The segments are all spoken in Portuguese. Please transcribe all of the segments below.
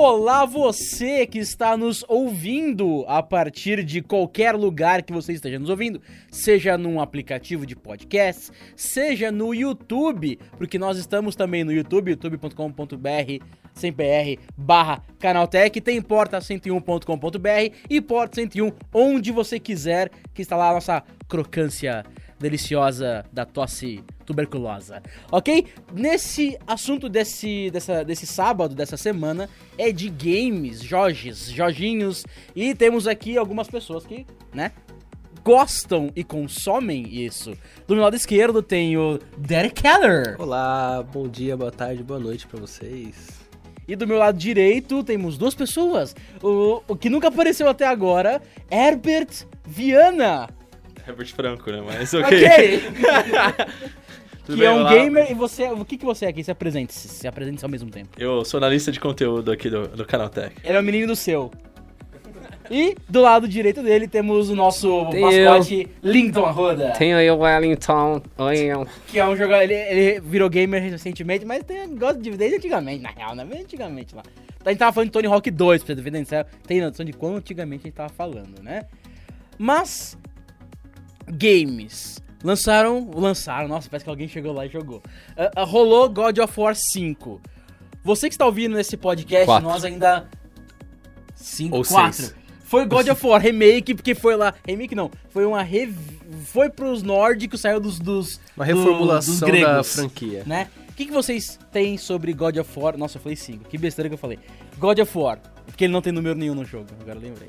Olá, você que está nos ouvindo a partir de qualquer lugar que você esteja nos ouvindo, seja num aplicativo de podcast, seja no YouTube, porque nós estamos também no YouTube, youtube.com.br sem PR, barra Canaltech, tem porta 101.com.br e porta 101 onde você quiser, que está lá a nossa crocância deliciosa da tosse tuberculosa, ok? Nesse assunto desse, dessa, desse sábado, dessa semana, é de games, Jorges, Jorginhos, e temos aqui algumas pessoas que, né, gostam e consomem isso. Do meu lado esquerdo tem o Derek Keller. Olá, bom dia, boa tarde, boa noite para vocês. E do meu lado direito temos duas pessoas. O, o que nunca apareceu até agora, Herbert Viana. Herbert Franco, né? Mas ok. Ok. Que bem, é um olá. gamer e você. O que, que você é aqui? Se apresente, se, se apresente ao mesmo tempo. Eu sou analista de conteúdo aqui do, do Canaltech. Ele é o menino do seu. E do lado direito dele temos o nosso Tem mascote Linton Arruda. Tenho aí o Wellington. Oi, eu. Que é um jogador. Ele, ele virou gamer recentemente, mas tem, gosta de desde antigamente, na real, né? Bem antigamente lá. A gente tava falando de Tony Hawk 2, pra você ver, né? Tem noção de quão antigamente a gente tava falando, né? Mas. Games. Lançaram. Lançaram, nossa, parece que alguém chegou lá e jogou. Ah, ah, rolou God of War 5. Você que está ouvindo nesse podcast, Quatro. nós ainda. 5 Ou 4. seis. Foi God of War Remake, porque foi lá. Remake não. Foi uma. Rev... Foi pros nórdicos, saiu dos. dos Uma reformulação dos da gregos, franquia. Né? O que, que vocês têm sobre God of War? Nossa, eu falei 5. Que besteira que eu falei. God of War. Porque ele não tem número nenhum no jogo. Agora eu lembrei.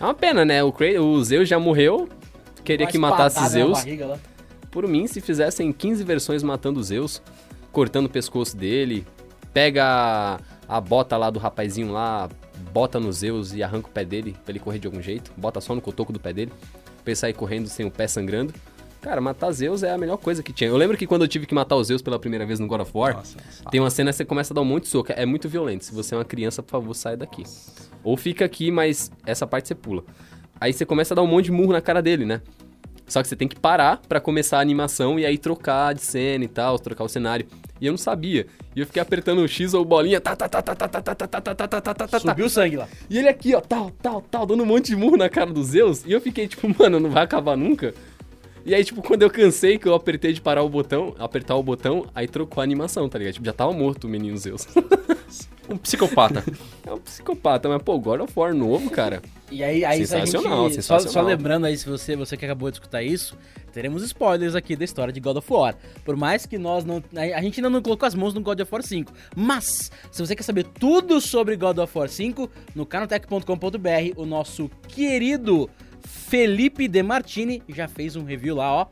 É uma pena, né? O, o Zeus já morreu. Queria Uma que matasse Zeus. barriga. Por mim, se fizessem 15 versões matando Zeus, cortando o pescoço dele, pega a, a bota lá do rapazinho lá, bota no Zeus e arranca o pé dele pra ele correr de algum jeito, bota só no cotoco do pé dele, pra ele sair correndo sem o pé sangrando. Cara, matar Zeus é a melhor coisa que tinha. Eu lembro que quando eu tive que matar o Zeus pela primeira vez no God of War, tem uma cena que você começa a dar um monte de soco. É muito violento. Se você é uma criança, por favor, sai daqui. Ou fica aqui, mas essa parte você pula. Aí você começa a dar um monte de murro na cara dele, né? Só que você tem que parar pra começar a animação e aí trocar de cena e tal, trocar o cenário. E eu não sabia. E eu fiquei apertando o X ou bolinha, tá, tá, tá, tá, tá, tá, tá, tá, tá, tá, tá, tá, tá, tá, tá. Subiu o sangue lá. E ele aqui, ó, tal, tal, tal, dando um monte de murro na cara do Zeus. E eu fiquei tipo, mano, não vai acabar nunca. E aí, tipo, quando eu cansei, que eu apertei de parar o botão, apertar o botão, aí trocou a animação, tá ligado? Tipo, já tava morto o menino Zeus. Um psicopata. é um psicopata, mas pô, God of War novo, cara. E aí, aí se a gente, Sensacional, só, sensacional. só lembrando aí, se você, você que acabou de escutar isso, teremos spoilers aqui da história de God of War. Por mais que nós não. A a gente ainda não colocou as mãos no God of War 5. Mas, se você quer saber tudo sobre God of War 5, no canaltech.com.br, o nosso querido Felipe De Martini já fez um review lá, ó.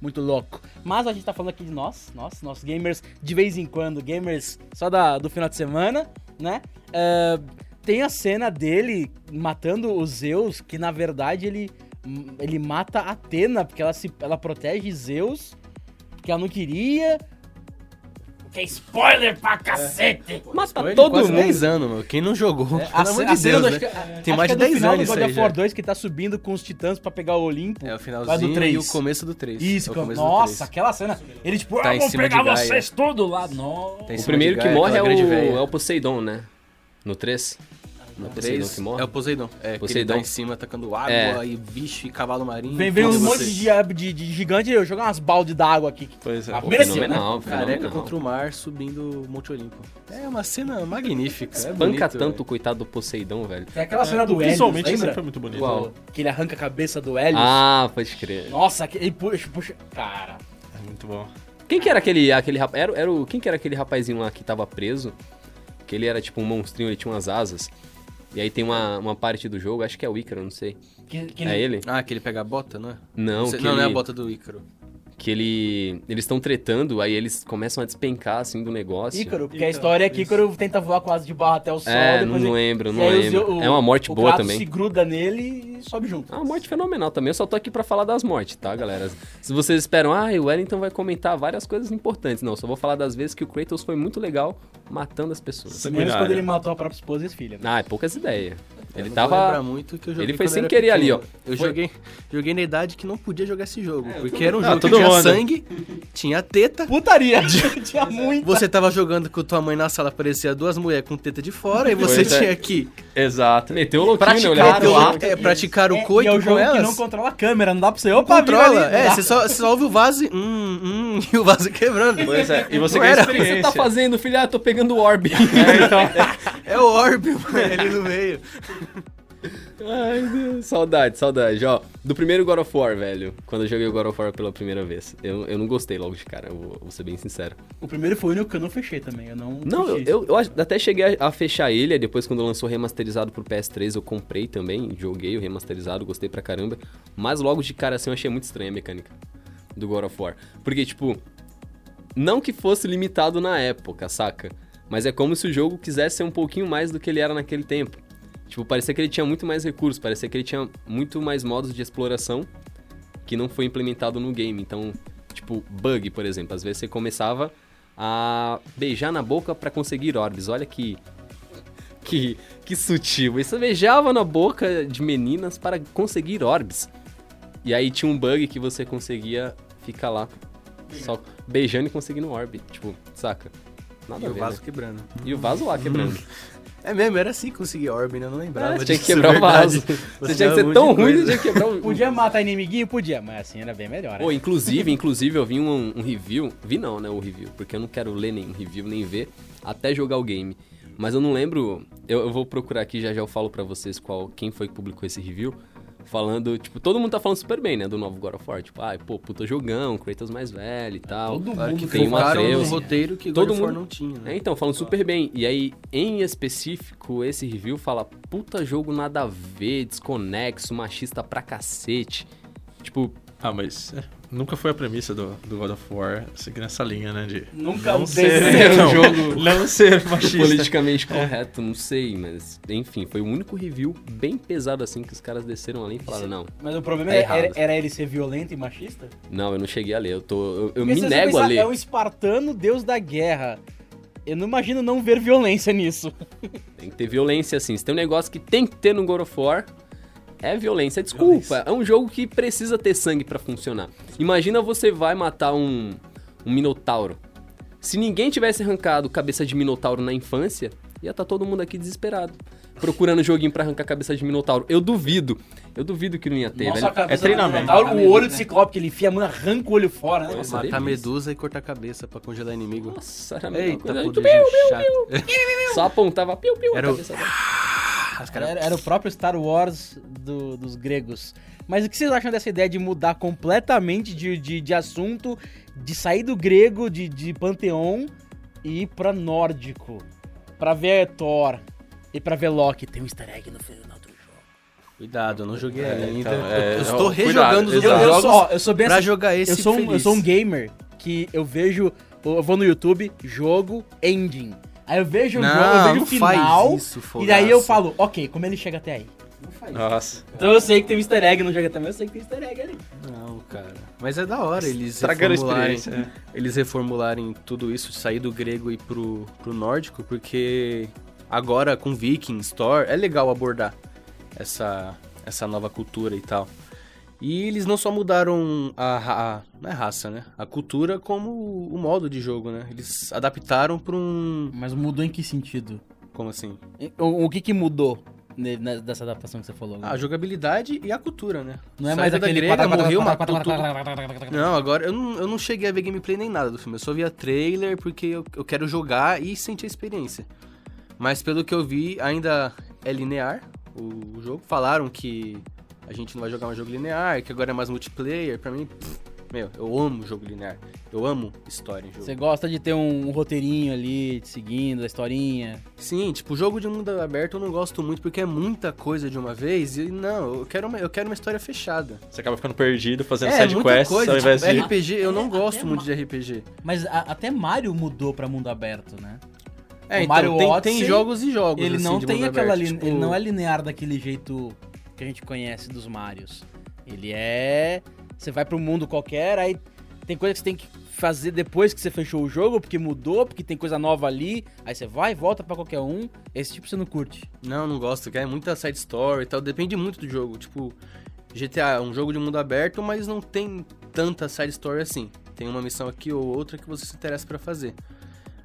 Muito louco. Mas a gente tá falando aqui de nós, nós, nossos gamers de vez em quando, gamers só da, do final de semana, né? Ah, tem a cena dele matando o Zeus, que na verdade ele, ele mata Atena, porque ela, se, ela protege Zeus, que ela não queria. Que é spoiler pra cacete! Mata Foi todo quase mundo. 10 anos, meu. Quem não jogou? É, Pelo amor de Deus, do- né? que- Tem acho mais de é do 10 final anos do isso God aí of War já. 2 que tá subindo com os titãs pra pegar o Olimpo. É o do finalzinho três. e o começo do 3. Isso, é o nossa, do 3. aquela cena. Ele tipo, Tá ah, em vou pegar vocês tudo lá. Nossa. Tá O primeiro que morre é o, é o Poseidon, né? No 3. No Poseidon 3 que morre. é o Poseidon. É, que ele Poseidon. tá em cima atacando água É. e bicho e cavalo marinho. Vem, vem um monte de, de, de gigante e eu jogar umas baldes d'água aqui. Pois é. Pô, mereceu, fenomenal, Careca contra o mar subindo o Monte Olimpo. É uma cena magnífica. É Espanca bonito, tanto o coitado do Poseidon, velho. Tem aquela cena do Helios, Visualmente lembra? sempre foi muito bonito. Qual? Que ele arranca a cabeça do Helios. Ah, pode crer. Nossa, que ele puxa, puxa. Cara. É muito bom. Quem que era aquele, aquele rapaz? Era, era o, quem que era aquele rapazinho lá que tava preso? Que ele era tipo um monstrinho, ele tinha umas asas. E aí tem uma, uma parte do jogo, acho que é o Ícaro, não sei. Que, que É ele? Ah, que ele pega a bota, não é? Não, Você- que não, ele, não é a bota do Ícaro. que ele. Eles estão tretando, aí eles começam a despencar assim do negócio. Ícaro, porque a história é que Ícaro tenta voar quase de barra até o sol. É, não ele- lembro, e não lembro. O- É uma morte o boa também. se gruda nele e sobe junto. É uma morte fenomenal também. Eu só tô aqui pra falar das mortes, tá, galera? Se vocês esperam, ah, o Wellington vai comentar várias coisas importantes. Não, só vou falar das vezes que o Kratos foi muito legal matando as pessoas. Menos Sanguinário. quando ele matou a própria esposa e as filhas. né? Ah, é poucas ideias. Ele tava. muito que eu joguei ele foi sem querer ali, pequeno. ó. Eu Foi- joguei, joguei na idade que não podia jogar esse jogo. porque É, era um Ah, jogo que todo tinha onda. sangue, tinha teta. Putaria. Tinha muito. Você tava jogando com tua mãe na sala, aparecia duas mulheres com teta de fora, e você é. tinha que Exato. Meteu o louquinho, né? Praticar é, praticar o É, coito e é o com jogo elas. que não controla a câmera, não dá pra você. Opa, controla. ali, é, você só, você só ouve o vaso e. Hum, hum, e o vaso quebrando. Pois é. E você ganha era. O que você experiência. tá fazendo, filho? Ah, tô pegando o orb. É, então. É o orbe, mano, ali no meio. Ai, Deus. Saudade, saudade. Ó, do primeiro God of War, velho. Quando eu joguei o God of War pela primeira vez. Eu, eu não gostei logo de cara, eu vou, vou ser bem sincero. O primeiro foi o único que eu não fechei também. Eu não. Não, eu, eu, eu até cheguei a, a fechar ele, depois quando lançou remasterizado pro PS3, eu comprei também, joguei o remasterizado, gostei pra caramba. Mas logo de cara assim eu achei muito estranha a mecânica do God of War. Porque, tipo, não que fosse limitado na época, saca? Mas é como se o jogo quisesse ser um pouquinho mais do que ele era naquele tempo. Tipo, parecia que ele tinha muito mais recursos, parecia que ele tinha muito mais modos de exploração que não foi implementado no game. Então, tipo, bug, por exemplo. Às vezes você começava a beijar na boca pra conseguir orbes. Olha que. Que, que sutil. Você beijava na boca de meninas para conseguir orbes. E aí tinha um bug que você conseguia ficar lá só beijando e conseguindo orbe. Tipo, saca? Nada E a o ver, vaso né? quebrando. E o vaso lá quebrando. É mesmo, era assim que conseguia orbe, né? Eu não lembrava. Ah, você tinha que quebrar o vaso. Você Você tinha que ser um tão ruim que coisa. tinha que quebrar o. Podia matar inimiguinho? Podia, mas assim era bem melhor. né? Pô, inclusive, inclusive, eu vi um, um review. Vi não, né? O review, porque eu não quero ler nenhum review, nem ver, até jogar o game. Mas eu não lembro. Eu, eu vou procurar aqui, já já eu falo pra vocês qual, quem foi que publicou esse review. Falando, tipo, todo mundo tá falando super bem, né? Do novo God of War. Tipo, ai, pô, puta jogão, Kratos mais velho e tal. Todo Claro que mundo tem um Atreus. roteiro que Todo God of War mundo- não tinha, né? É, então, falando super bem. E aí, em específico, esse review fala: puta jogo nada a ver, desconexo, machista pra cacete. Tipo, Ah, mas é, nunca foi a premissa do, do God of War seguir nessa linha, né? De Nunca não desde- ser, um jogo- não ser machista. politicamente correto, não sei, mas enfim, foi o único review bem pesado assim que os caras desceram ali e falaram: não, Mas o problema É era, era, ele ser violento e machista? não, eu não cheguei a ler, eu tô. Eu, eu me nego a ler. É um espartano, deus da guerra. Eu não imagino não ver violência nisso. Tem que ter violência, assim. Se tem um negócio que tem que ter no God of War, é violência. Desculpa, é um jogo que precisa ter sangue pra funcionar. Imagina você vai matar um, um Minotauro. Se ninguém tivesse arrancado cabeça de Minotauro na infância, ia estar todo mundo aqui desesperado. Procurando joguinho pra arrancar cabeça de Minotauro. Eu duvido. Eu duvido que não ia ter, velho. a cabeça é treinamento. do Minotauro, O olho de ciclope que ele enfia a mão, arranca o olho fora, né? Nossa, Matar medusa e cortar a cabeça pra congelar inimigo. Nossa, era Eita, coisa. poder chato. Só apontava piu, piu, Era a o- cabeça dela. Os caras- Era, era o próprio Star Wars do- dos gregos. Mas o que vocês acham dessa ideia de mudar completamente de, de, de assunto, de sair do grego, de, de panteão, e ir pra nórdico? Pra ver Thor e pra ver Loki. Tem um easter egg no final do jogo. Cuidado, eu não joguei É, ainda. então, é, eu estou ó, rejogando cuidado, os Eu, exato. eu jogos sou, ó, eu sou bem pra assim, jogar esse eu sou, um, eu sou um gamer que eu vejo. Eu vou no YouTube, jogo, ending. Aí eu vejo o jogo, eu vejo o final. faz isso, e daí eu falo, ok, como ele chega até aí? Não faz. Nossa. Então eu sei que tem um easter egg no jogo mas eu sei que tem easter egg ali. Não, cara. Mas é da hora eles reformularem, experiência. eles reformularem tudo isso, sair do grego e pro, pro nórdico, porque agora com Vikings, Thor, é legal abordar essa, essa nova cultura e tal. E eles não só mudaram a, a- não é raça, né? A cultura como o modo de jogo, né? Eles adaptaram pra um... Mas mudou em que sentido? Como assim? O, o que que mudou dessa adaptação que você falou? A jogabilidade e a cultura, né? não é Saiu mais aquele grega, morreu, matou tudo. Não, agora eu não, eu não cheguei a ver gameplay nem nada do filme. Eu só vi a trailer porque eu, eu quero jogar e sentir a experiência. Mas pelo que eu vi, ainda é linear o, o jogo. Falaram que a gente não vai jogar um jogo linear, que agora é mais multiplayer. Pra mim, pff, meu, eu amo jogo linear. Eu amo história em jogo. Você gosta de ter um roteirinho ali, te seguindo, a historinha. Sim, tipo, jogo de mundo aberto eu não gosto muito porque é muita coisa de uma vez. E não, eu quero uma, eu quero uma história fechada. Você acaba ficando perdido, fazendo é, side quests coisa. ao invés tipo, de. RPG, eu não Até gosto muito de RPG. Mas a- até Mario mudou pra mundo aberto, né? É, O então, Mario tem, Odyssey, tem jogos e jogos. Ele assim, não de tem mundo aquela aberto, lin- tipo- ele não é linear daquele jeito que a gente conhece dos Marios. Ele é você vai pra um mundo qualquer, aí tem coisa que você tem que fazer depois que você fechou o jogo, porque mudou, porque tem coisa nova ali, aí você vai e volta pra qualquer um. Esse tipo você não curte. Não, não gosto, que é muita side story e tal, depende muito do jogo. Tipo, GTA é um jogo de mundo aberto, mas não tem tanta side story assim. Tem uma missão aqui ou outra que você se interessa pra fazer.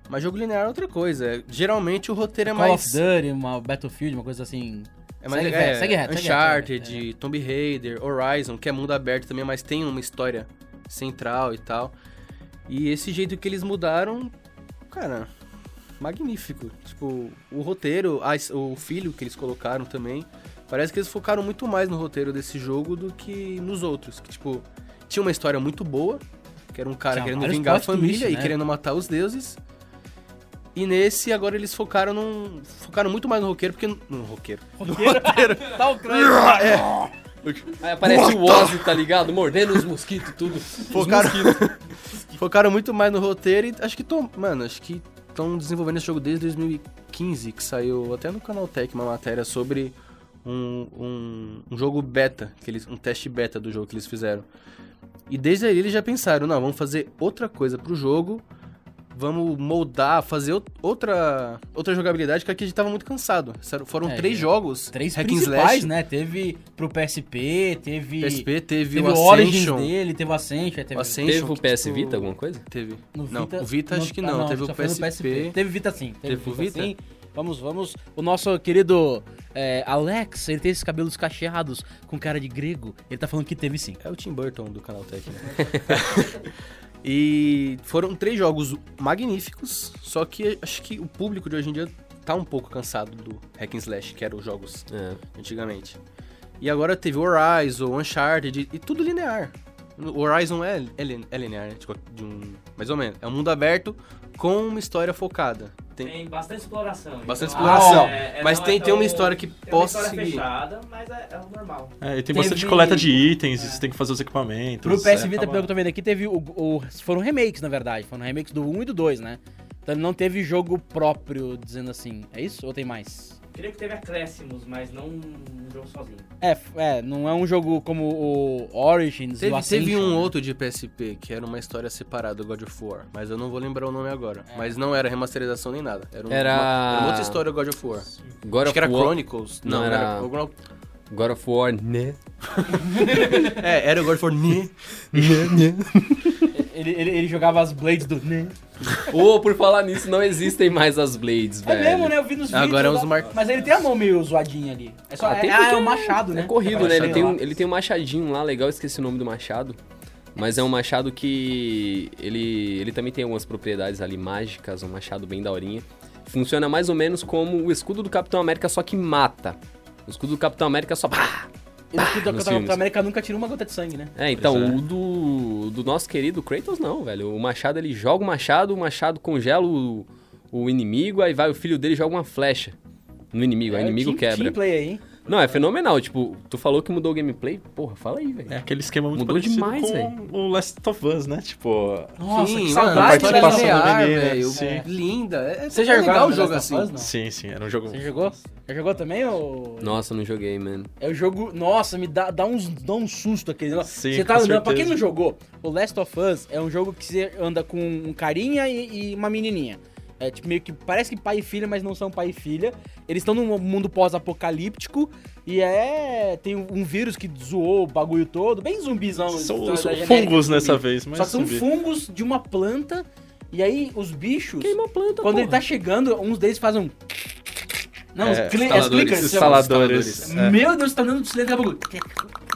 Mas jogo linear é outra coisa. Geralmente o roteiro é Call mais. of Duty, uma Battlefield, uma coisa assim. É mais Segue é, reto, segue reto, segue Uncharted, reto, é. Tomb Raider, Horizon, que é mundo aberto também, mas tem uma história central e tal. E esse jeito que eles mudaram, cara, magnífico. Tipo, o roteiro, a o filho que eles colocaram também, parece que eles focaram muito mais no roteiro desse jogo do que nos outros. Que, tipo, tinha uma história muito boa, que era um cara Tinha querendo vingar a família twist, e né? querendo matar os deuses. E nesse, agora eles focaram num. Focaram muito mais no roqueiro, porque. No roqueiro. Tá o crânio. Aí aparece o Ozzy, tá ligado? Mordendo os mosquitos e tudo. Focaram, focaram muito mais no roteiro e acho que tô, mano, acho que estão desenvolvendo esse jogo desde 2015, que saiu até no canal Tech uma matéria sobre um, um, um jogo beta, que eles, um teste beta do jogo que eles fizeram. E desde aí eles já pensaram, não, vamos fazer outra coisa pro jogo, vamos moldar, fazer ou- outra outra jogabilidade, que aqui a gente tava muito cansado. Foram É, três é. jogos, Três hack and principais, slash, né? Teve pro PSP, teve. PSP, teve, Teve o o Origins Ascension. dele, teve o Ascension, teve O Ascension, Teve o PS tipo, Vita, alguma coisa? Teve. No não, o Vita acho que ah, não, teve o no PSP. Teve Vita sim. Teve, Teve o Vita, Vita? sim. Vamos, vamos. O nosso querido é, Alex, ele tem esses cabelos cacheados com cara de grego. Ele tá falando que teve sim. É o Tim Burton do canal Tech, né? e foram três jogos magníficos, só que acho que o público de hoje em dia tá um pouco cansado do hack and slash, que eram os jogos É. antigamente. E agora teve Horizon, Uncharted e tudo linear. O Horizon é, é, é linear, né? Tipo, de um, mais ou menos. É um mundo aberto com uma história focada. Tem, Tem bastante exploração. Bastante então, exploração. é- é- mas não tem, é tem uma história que Tem uma possa história seguir. fechada, mas é, é o normal. É, e tem Teve- bastante coleta de itens, e você tem que fazer os equipamentos. Pro PS é, Vita, pelo que eu tô vendo aqui, teve o, o- Foram remakes, na verdade. Foram remakes do 1 e do 2, né? Então não teve jogo próprio, dizendo assim. É isso? Ou tem mais? Queria que teve acréscimos, mas não um jogo sozinho. É, é, não é um jogo como o Origins e o Teve, Ascension. teve um né? outro de PSP que era uma história separada do God of War, mas eu não vou lembrar o nome agora. É. Mas não era remasterização nem nada. Era, um- Era- uma, era uma outra história do God of War. God Acho of que era War. Chronicles. Não, Não, era- era. God of War, né? É, era o God of War. Né? Ele, ele, ele jogava as blades do. Né? Ô, por falar nisso, não existem mais as Blades, É velho. mesmo, né? Eu vi nos vídeos. Agora é os lá. mar- Mas ele tem a mão meio zoadinha ali. É só. Ah, é, ah, porque é um machado, né? É corrido, né? Sei Ele tem, um, ele tem um machadinho lá, legal, esqueci o nome do machado. Mas é um machado que ele, ele também tem algumas propriedades ali mágicas, um machado bem daorinha. Funciona mais ou menos como o escudo do Capitão América, só que mata. O escudo do Capitão América só... pá! Ele que do Capitão filmes. América nunca tirou uma gota de sangue, né? É, então, é. o do, do nosso querido Kratos não, velho. O machado, ele joga o machado, o machado congela o, o inimigo, aí vai o filho dele e joga uma flecha no inimigo, aí o É, inimigo team- quebra. Team play aí, hein? Não, é fenomenal. Tipo, tu falou que mudou o gameplay? Porra, fala aí, velho. É aquele esquema muito Mudou demais, com velho. o Last of Us, né? Tipo, Nossa, Sim, que mano, saudade, a participação menino, velho. sim. Linda. É, Você é já legal jogou o jogo assim. Us, não? sim, sim, era um jogo... Você jogou? Já jogou também, ou... Nossa, não joguei, mano. É o jogo. Nossa, me dá, dá, uns, dá um susto aquele negócio. Sim, você tá com andando. Pra quem não jogou, o Last of Us é um jogo que você anda com um carinha e, e uma menininha. É tipo meio que. Parece que pai e filha, mas não são pai e filha. Eles estão num mundo pós-apocalíptico e é. Tem um vírus que zoou o bagulho todo, bem zumbizão. São, da- são da fungos zumbi. nessa vez, mas Só são zumbi. fungos de uma planta. E aí os bichos. Queima a planta, Quando ele porra. tá chegando, uns deles fazem um. Não, os É, cli- as instaladores, clickers. os chama. Instaladores. É. Meu Deus, tá dando silêncio daqui a pouco.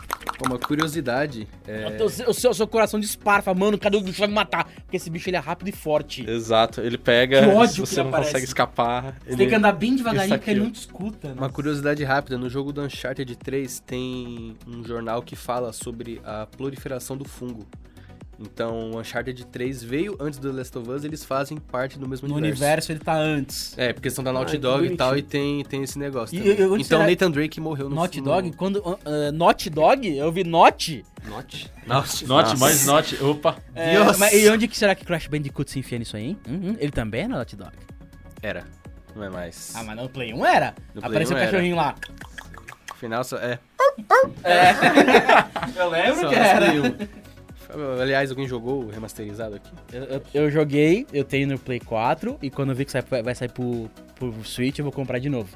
Uma curiosidade. É, O, seu, o seu- o seu coração dispara, fala, mano, cadê o bicho vai me matar? Porque esse bicho ele é rápido e forte. Exato, ele pega, Que ódio que você ele não aparece. consegue escapar, Você ele... tem que andar bem devagarinho porque ele não te escuta, né? Uma curiosidade rápida, no jogo do Uncharted 3 tem um jornal que fala sobre a proliferação do fungo. Então, o Uncharted 3 veio antes do Last of Us, eles fazem parte do mesmo No universo. universo ele tá antes. É, porque são da Naughty Ai, que Dog e tal, e tem, tem esse negócio E- e onde Então, será- Nathan Drake morreu no Naughty no- Dog? Quando. Uh, Naughty Dog? Eu vi Naughty. Note. Nossa. Note, Nossa. mais note, opa. É, Deus. mas e onde que será que Crash Bandicoot se enfia nisso aí, hein? Hum, hum, ele também é na Naughty Dog. Era. Não é mais. Ah, mas no Play 1 era. No Play Apareceu o 1 era. cachorrinho lá. Final só. É. Eu lembro Só que era. Play 1. Aliás, alguém jogou o remasterizado aqui? Eu, eu- eu joguei, eu tenho no Play 4, e quando eu vi que sai- vai sair pro, pro Switch, eu vou comprar de novo.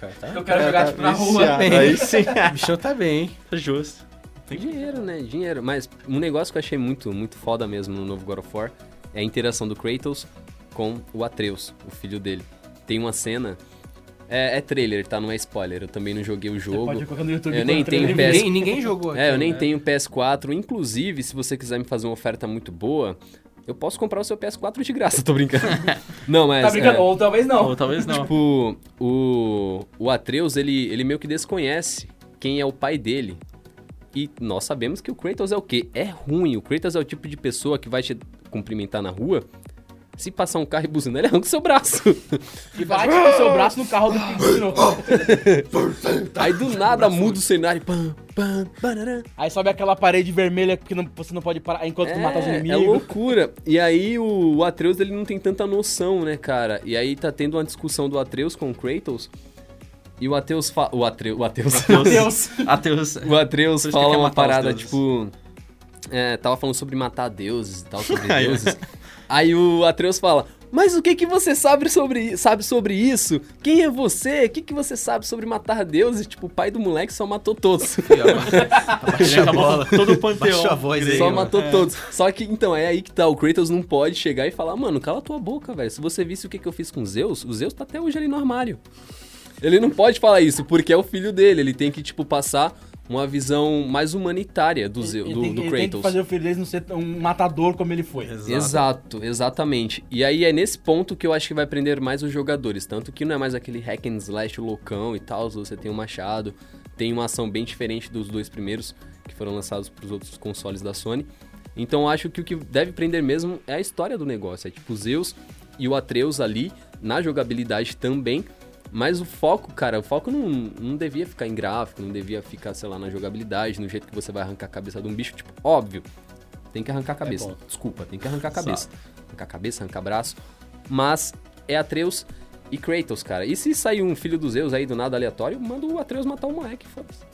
Cara, tá? Eu quero jogar, tipo, na rua. Viciado. Aí sim, O bichão tá bem. tá justo. Tem dinheiro, né? Dinheiro. Mas um negócio que eu achei muito, muito foda mesmo no novo God of War é a interação do Kratos com o Atreus, o filho dele. Tem uma cena. É, é trailer, tá? Não é spoiler. Eu também não joguei o Você jogo. pode colocar no YouTube. Eu nem tenho. PS Ninguém, ninguém jogou aqui. É, eu nem né? tenho PS4. Inclusive, se você quiser me fazer uma oferta muito boa, eu posso comprar o seu PS4 de graça, tô brincando. não, mas. Tá brincando? é, Ou talvez não. Ou talvez não. Tipo, o, o Atreus, ele, ele meio que desconhece quem é o pai dele. E nós sabemos que o Kratos é o quê? É ruim. O Kratos é o tipo de pessoa que vai te cumprimentar na rua. Se passar um carro e buzinar, ele arranca o seu braço. E bate com o seu braço no carro do novo. Aí do nada muda o cenário. Pam, pam, barará. Aí sobe aquela parede vermelha que não- você não pode parar enquanto tu mata os É, inimigos. É loucura. E aí o, o Atreus ele não tem tanta noção, né, cara? E aí tá tendo uma discussão do Atreus com o Kratos. E o Atreus fala. O Atreus. O Atreus. Deus. Ateus. o Atreus fala uma parada, tipo. É, tava falando sobre matar deuses e tal, sobre deuses. Aí o Atreus fala. Mas o que que você sabe sobre, sabe sobre isso? Quem é você? O que que você sabe sobre matar deuses? Tipo, o pai do moleque só matou todos. Ele acabou todo o panteão. Baixa a voz aí, Só mano. matou todos. Só que, então, é aí que tá. O Kratos não pode chegar e falar, mano, cala tua boca, velho. Se você visse o que, que eu fiz com Zeus, o Zeus tá até hoje ali no armário. Ele não pode falar isso, porque é o filho dele. Ele tem que, tipo, passar uma visão mais humanitária do, Zeus, Ele do, tem, do ele tem que Kratos. fazer o filho dele não ser um matador como ele foi. Exato, exatamente. E aí é nesse ponto que eu acho que vai prender mais os jogadores. Tanto que não é mais aquele hack and slash loucão e tal. Você tem um machado, tem uma ação bem diferente dos dois primeiros que foram lançados para os outros consoles da Sony. Então eu acho que o que deve prender mesmo é a história do negócio. É tipo Zeus e o Atreus ali, na jogabilidade também. Mas o foco, cara, o foco não, não devia ficar em gráfico, não devia ficar, sei lá, na jogabilidade, no jeito que você vai arrancar a cabeça de um bicho. Tipo, óbvio, tem que arrancar a cabeça. bom. Desculpa, tem que arrancar a cabeça. Arrancar a cabeça, arrancar braço. Mas é Atreus e Kratos, cara. E se sair um filho dos Zeus aí do nada aleatório, manda o Atreus matar o moleque, foda-se.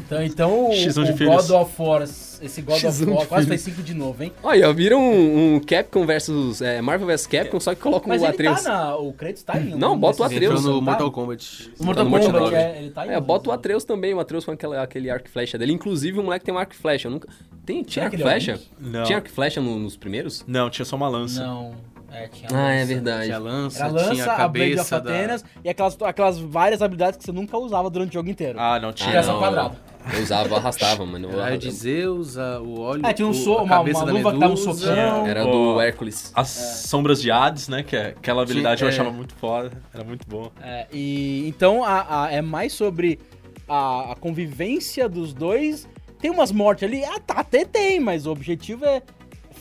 Então, então o, X1 de o. God of War, esse God X1 of War, quase filhos. foi 5 de novo, hein? Olha, viram um, um Capcom versus é, Marvel vs Capcom, só que colocam Mas o ele Atreus. tá na... O Kratos tá um Não, bota o Atreus. Entrou no tá? Mortal Kombat. O Mortal Tá Kombat, Mortal é, ele tá em É, bota o. Atreus também, o Atreus com aquela, aquele arco e flecha dele. Inclusive, o moleque tem um arco e flecha. Eu nunca... Tem, tinha arco e é flecha? Não. Tinha arco e flecha no- nos primeiros? Não, tinha só uma lança. Não, é, tinha Ah, é lança. verdade. Tinha lança, Era a tinha lança, a a Blade of cabeça da... Atenas e aquelas, aquelas várias habilidades que você nunca usava durante o jogo inteiro. Ah, não tinha. Ah, Tiração não, quadrada. Eu usava, eu arrastava, mano. Eu- Raio de Zeus, o óleo... É, tinha um o- so- a uma- cabeça uma da luva que dava um Medusa. socão. Era do Hércules. As sombras de Hades, né? Que é, aquela habilidade eu é. achava muito foda. Era muito boa. É, e então a, a- é mais sobre a, a convivência dos dois. Tem umas mortes ali, ah, tá, até tem, mas o objetivo é.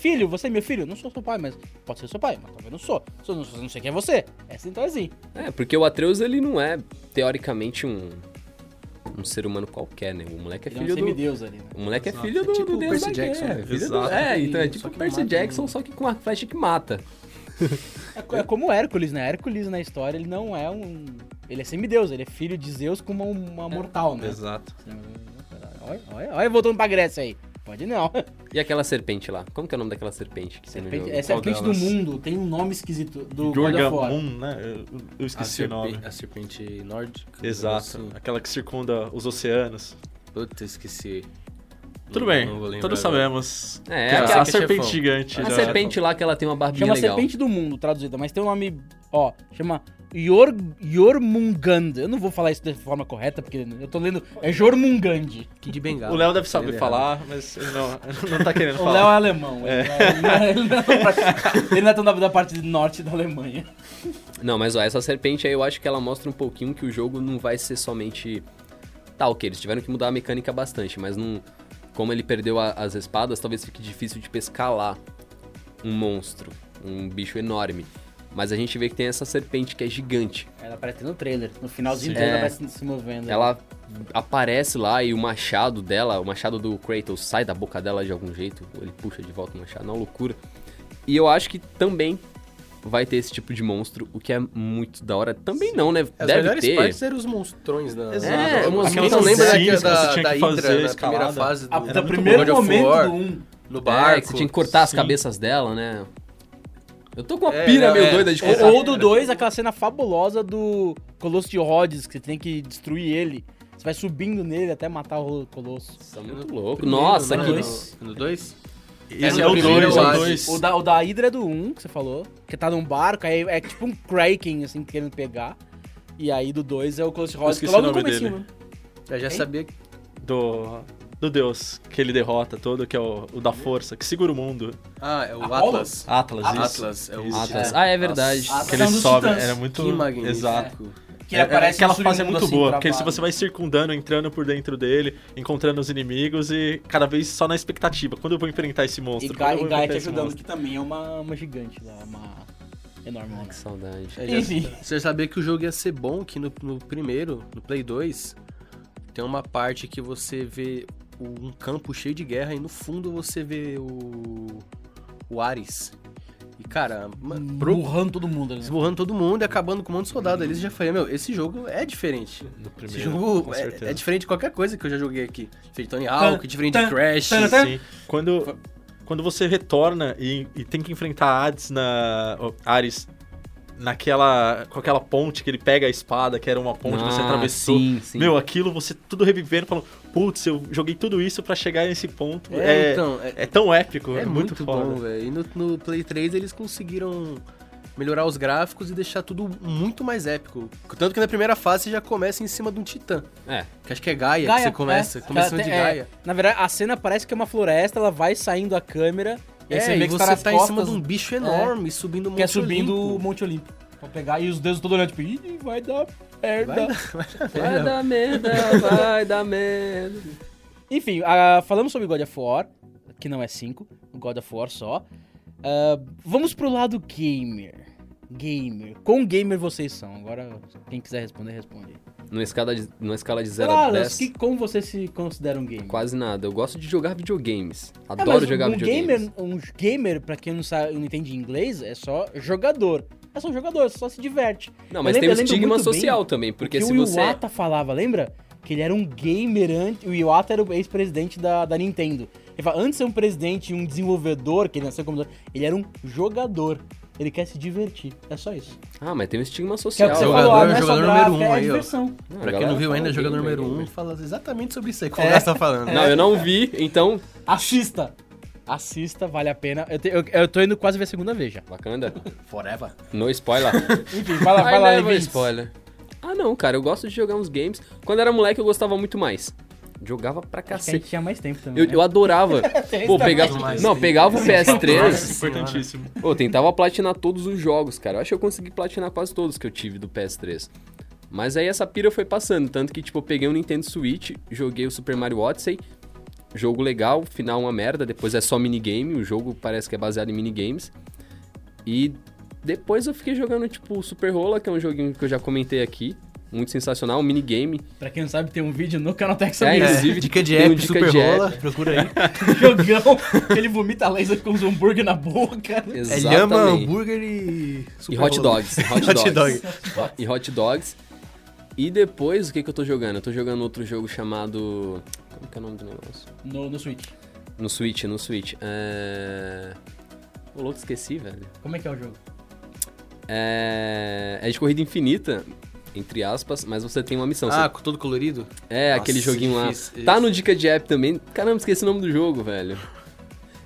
Filho, você é meu filho? Não sou seu pai, mas pode ser seu pai, mas talvez não sou. Sou- não, não sei quem é você. É assim, então é assim. É, porque o Atreus, ele não é, teoricamente, um, um ser humano qualquer, né? O moleque é Ele é um filho do... semideus ali, né? O moleque Exato. é filho do, É tipo do Deus Percy da Jackson. guerra. filho do- Exato. É, então é tipo o Percy mata Jackson, um- só que com a flecha que mata. É, é como Hércules, né? Hércules na história, ele não é um. Ele é semideus, ele é filho de Zeus com uma, uma mortal, né? Exato. Olha, olha, olha, voltando pra Grécia aí. Pode não. E aquela serpente lá? Como que é o nome daquela serpente que no Serpente, é serpente do mundo, tem um nome esquisito do. Jorgamun, né? Eu, eu A, esqueci o nome. a serpente nórdica. Exato. assim. Aquela que circunda os oceanos. Puta, esqueci. Tudo bem, todos sabemos. É, que é a, a serpente chefão. gigante. A já- serpente lá que ela tem uma barbinha Chama legal. Serpente do Mundo, traduzida, mas tem um nome, ó, chama Yor, Jormungand. Eu não vou falar isso de forma correta, porque eu tô lendo, é Jormungand. Que de bengala. O Léo deve saber Ele é falar, mas ele não, ele não tá querendo O Léo é falar. alemão, ele, não é, ele, não é, ele não é- ele não é tão da, da parte norte da Alemanha. Não, mas ó, essa serpente aí eu acho que ela mostra um pouquinho que o jogo não vai ser somente. Tá, ok, eles tiveram que mudar a mecânica bastante, mas não. Como ele perdeu a- as espadas, talvez fique difícil de pescar lá um monstro, um bicho enorme. Mas a gente vê que tem essa serpente que é gigante. Ela aparece no trailer, no finalzinho Sim. dele ela É. vai se, se movendo. Ela aparece lá e o machado dela, o machado do Kratos sai da boca dela de algum jeito, ele puxa de volta o machado, não loucura. E eu acho que também vai ter esse tipo de monstro, o que é muito da hora. Também não, né? As Deve melhores ter. partes eram os monstrões da... Exato. É, umas Quem Aquelas não lembra coisinhas da, da, Hydra na primeira escalada. fase do, A, do do primeiro momento War, do 1. no É, barco. que você tinha que cortar as Sim. cabeças dela, né? Eu tô com uma É, pira não, meio é. doida de Ou, comprar. ou do 2, aquela cena fabulosa do Colosso de Rhodes, que você tem que destruir ele. Você vai subindo nele até matar o Colosso. Tá muito louco. Primeiro, Nossa, né? que... dois. No 2? Esse É é, no o primeiro, 2, eu é o acho. 2. O da, o da Hydra é do 1, um, que você falou, que tá num barco, aí é tipo um Kraken, assim, querendo pegar. E aí do 2 é o Colosso de Rhodes, que é logo o no comecinho, né? Eu já Hein? sabia que. Do, do deus que ele derrota todo, que é o, o da força, que segura o mundo. Ah, é o? Atlas. Atlas, isso. Atlas, é o Isso. Atlas. É. Ah, é verdade. Nossa. Que ele dos sobe, era muito... Que magnífico. Exato. Que ele É- aparece aquela fase é muito assim, boa, porque se você vai circundando, entrando por dentro dele, encontrando os inimigos e cada vez só na expectativa. Quando eu vou enfrentar esse monstro? E Gaia te ajudando, monstro? que também é uma, uma gigante lá, uma enorme Que saudade. É, já- Enfim. Você sabia que o jogo ia ser bom, que no, no primeiro, no Play 2, tem uma parte que você vê um campo cheio de guerra e no fundo você vê o. o Ares. E cara, ma- pro- Burrando todo mundo ali. esburrando todo mundo e acabando com um monte de soldado. Eles já falei, meu, esse jogo é diferente. No Esse primeiro, jogo com é, é diferente de qualquer coisa que eu já joguei aqui. De Tony Hawk, diferente de Crash. Sim. Quando, quando você retorna e, e tem que enfrentar Hades na. oh, Ares naquela. com aquela ponte que ele pega a espada, que era uma ponte que você Ah, atravessou. Sim, sim. Meu, aquilo você tudo revivendo, falando, putz, eu joguei tudo isso pra chegar nesse ponto. É, É, então, é, é tão épico, é é, muito, muito, bom, velho. E no, no Play 3 eles conseguiram melhorar os gráficos e deixar tudo muito mais épico. Tanto que na primeira fase você já começa em cima de um titã. É. Que acho que é Gaia, Gaia, que você começa. é. Começa em cima de É, Gaia. Na verdade, a cena parece que é uma floresta, ela vai saindo a câmera, e aí É, você vê que você tá tá em cima de um bicho enorme, subindo um que é Monte subindo o Olimpo. Monte Olimpo. Pra pegar, e os deuses todos olhando, tipo, ih, vai dar merda. Vai dar- Vai dar merda, vai dar merda. Enfim, ah, falamos sobre God of War, que não é 5, God of War só. Ah, vamos pro lado gamer. Gamer. Quão gamer vocês são? Agora, quem quiser responder, responde. Numa escala de, numa escala de 0 a Claro, 10, que, como você se considera um gamer? quase nada. Eu gosto de jogar videogames. É, Adoro mas jogar um videogames. gamer, um gamer, pra quem não, sabe, não entende inglês, é só jogador. É só jogador, só se diverte. Não, mas lembro- tem um estigma social também, porque o se o você... Iwata falava, lembra? Que ele era um gamer antes. O Iwata era o ex-presidente da, da Nintendo. Ele fala, antes de ser um presidente e um desenvolvedor, que ele nasceu como. Ele era um jogador. Ele quer se divertir. É só isso. Ah, mas tem um estigma Que é o social. que você Jogador- falou, ah, é jogador número um é aí, ó. diversão. Ah, Pra a quem não viu ainda, jogador gamer, número 1 um, gamer. fala exatamente sobre isso aí que o É. Tá falando. Não, eu não vi, então... Assista. Assista, vale a pena. Eu, te- eu- eu tô indo quase ver a segunda vez já. Wakanda, Forever. no spoiler. Enfim, vai lá, vai Ai, lá, Levi. spoiler. Ah, não, cara, eu gosto de jogar uns games. Quando era moleque, eu gostava muito mais. Jogava pra Acho que a cacete. gente tinha mais tempo também. Eu, né? eu adorava. Pô, pegava. mais Não, tempo. pegava o Nossa, PS3. importantíssimo. Pô, eu tentava platinar todos os jogos, cara. Eu acho que eu consegui platinar quase todos que eu tive do PS3. Mas aí essa pira foi passando. Tanto que, tipo, eu peguei um Nintendo Switch, joguei o Super Mario Odyssey. Jogo legal, final uma merda. Depois é só minigame. O jogo parece que é baseado em minigames. E depois eu fiquei jogando, tipo, o Super Rola, que é um joguinho que eu já comentei aqui. Muito sensacional, um minigame. Pra quem não sabe, tem um vídeo no canal Tech É, sobre isso. inclusive, dica de tem um app, dica super de rola, app. procura aí. Jogão, que ele vomita laser com os hambúrguer na boca. É Exatamente. lhama, hambúrguer e... E super hot rola. dogs. Hot, Hot dogs. dog. E hot dogs. E depois, o que, que eu tô jogando? Eu tô jogando outro jogo chamado. Como que é o nome do negócio? No, no Switch. No Switch, no Switch. É. Ô, louco, esqueci, velho. Como é que é o jogo? É. É de corrida infinita, entre aspas, mas você tem uma missão. Ah, Você- com todo colorido? É, nossa, aquele joguinho lá. Tá esse. no Dica de App também. Caramba, esqueci o nome do jogo, velho.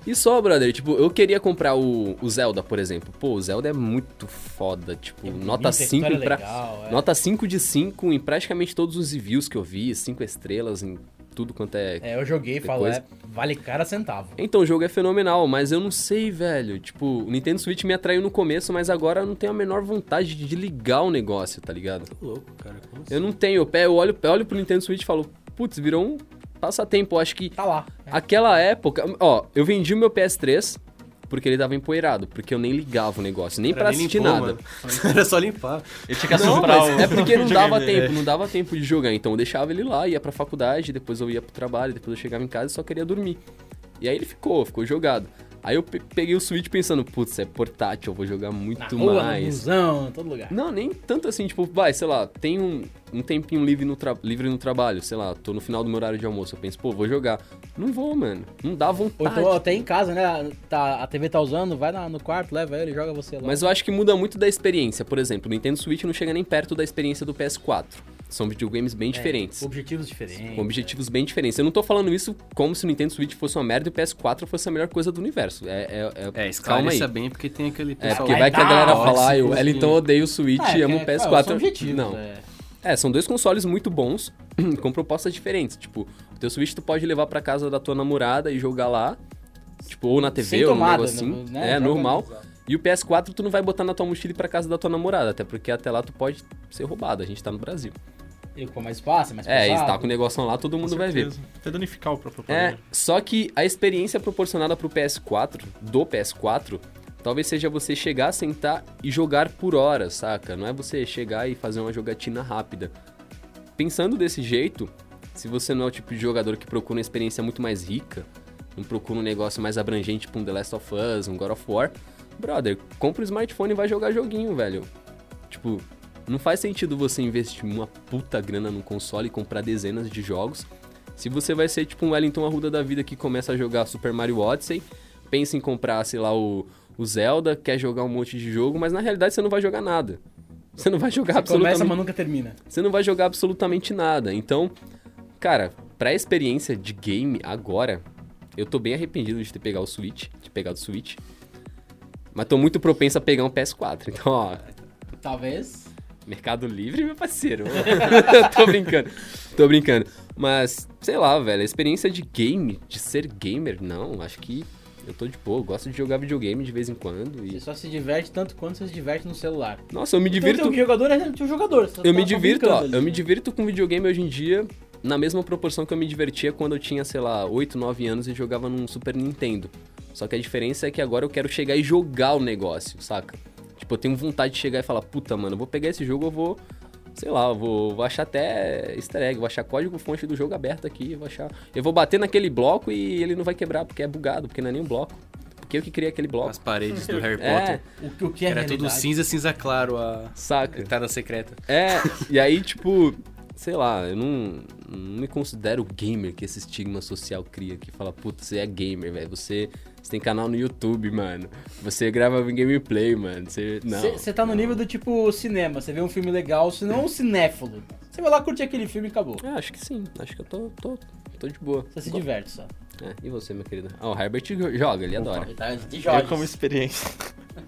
E só, brother, tipo, eu queria comprar o, o Zelda, por exemplo. Pô, o Zelda é muito foda, tipo, É nota bonito, a 5 história é pra... legal, é. Nota 5 de 5 em praticamente todos os reviews que eu vi, 5 estrelas em tudo quanto é... É, eu joguei e falo, é, vale cada centavo. Então, o jogo é fenomenal, mas eu não sei, velho. Tipo, o Nintendo Switch me atraiu no começo, mas agora eu não tenho a menor vontade de ligar o negócio, tá ligado? Tô louco, cara. Como assim? Eu não tenho. Eu olho, eu olho pro Nintendo Switch e falo, putz, virou um passatempo. Eu acho que Tá lá. É. Aquela época, ó, eu vendi o meu PS3 porque ele tava empoeirado, porque eu nem ligava o negócio, nem nem assistir limpou, nada. mano. Era só limpar. Ele tinha que Não, assombrar mas o é porque não dava tempo, não dava tempo de jogar. Então eu deixava ele lá, ia pra faculdade, depois eu ia pro trabalho, depois eu chegava em casa e só queria dormir. E aí ele ficou, ficou jogado. Aí eu pe- peguei o Switch pensando, putz, é portátil, eu vou jogar Na muito rua, no mais. busão, em todo lugar. Não, nem tanto assim, tipo, vai, sei lá, tem um, um tempinho livre no, livre no trabalho, sei lá, tô no final do meu horário de almoço, eu penso, pô, vou jogar. Não vou, mano. Não dá Ou vontade. então até em casa, né? Tá, a TV tá usando, vai na- no quarto, leva ele, joga você lá. Mas eu acho que muda muito da experiência. Por exemplo, o Nintendo Switch não chega nem perto da experiência do PS4. São videogames bem É, diferentes. Objetivos diferentes. Com objetivos bem diferentes. Eu não tô falando isso como se o Nintendo Switch fosse uma merda e o PS4 fosse a melhor coisa do universo. É, é, é, É, calma aí. bem, porque tem aquele É, pessoal... porque Vai vai que a galera ó, fala, ah, sim, o sim. Wellington odeia o Switch e ama é, o é, PS4. são objetivos, não. é. É, são dois consoles muito bons, com propostas diferentes. Tipo, o teu Switch tu pode levar pra casa da tua namorada e jogar lá. Tipo, ou na TV, Sem ou um tomada, negocinho. né? É, Joga normal. E o PS4 tu não vai botar na tua mochila e ir pra casa da tua namorada, até porque até lá tu pode ser roubado, a gente tá no Brasil. E com mais espaço, mais É, pesado. está com o negócio lá, todo mundo vai ver. Até danificar o próprio É, aparelho. só que a experiência proporcionada pro PS4, do PS4, talvez seja você chegar, sentar e jogar por horas, saca? Não é você chegar e fazer uma jogatina rápida. Pensando desse jeito, se você não é o tipo de jogador que procura uma experiência muito mais rica, não procura um negócio mais abrangente, tipo um The Last of Us, um God of War, brother, compra o smartphone e vai jogar joguinho, velho. Tipo, não faz sentido você investir uma puta grana num console e comprar dezenas de jogos se você vai ser tipo um Wellington Arruda da vida que começa a jogar Super Mario Odyssey, pensa em comprar, sei lá, o, o Zelda, quer jogar um monte de jogo, mas na realidade você não vai jogar nada. Você não vai jogar Você absolutamente começa, mas nunca termina. você não vai jogar absolutamente nada. Então, cara, pra experiência de game agora, eu tô bem arrependido de ter pegado o Switch, de pegar o Switch. Mas tô muito propenso a pegar um PS4. Então, ó, Talvez. Mercado Livre, meu parceiro. tô brincando. Tô brincando. Mas, sei lá, velho, a experiência de game, de ser gamer, não, acho que eu tô de boa. Gosto de jogar videogame de vez em quando. Você E... só se diverte tanto quanto você se diverte no celular. Nossa, eu me Então, divirto. teu jogador é teu jogador. você Eu tá me divirto, ó. brincando Eu ali. me divirto com videogame hoje em dia na mesma proporção que eu me divertia quando eu tinha, sei lá, 8, 9 anos e jogava num Super Nintendo. Só que a diferença é que agora eu quero chegar e jogar o negócio, saca? Tipo, eu tenho vontade de chegar e falar, puta, mano, eu vou pegar esse jogo, eu vou. Sei lá, eu vou, vou achar até easter egg, vou achar código-fonte do jogo aberto aqui, eu vou achar. Eu vou bater naquele bloco e ele não vai quebrar, porque é bugado, porque não é nem um bloco. Porque eu que criei aquele bloco. As paredes do Harry É, Potter. O, que- o que é Era tudo realidade. cinza, cinza claro, a saca? entrada secreta. É, e aí, tipo, sei lá, eu não, não me considero gamer que esse estigma social cria, que fala, puta, você é gamer, velho, você, você tem canal no YouTube, mano, você grava gameplay, mano, você, não. Você tá no nível do tipo cinema, você vê um filme legal, você não um cinéfilo. Você vai lá curtir aquele filme e acabou. É, acho que sim, acho que eu tô, tô, tô de boa. Você se diverte só. É, e você, meu querido? Ah, o Herbert jo- joga, ele adora. Ele tá de Eu como experiência.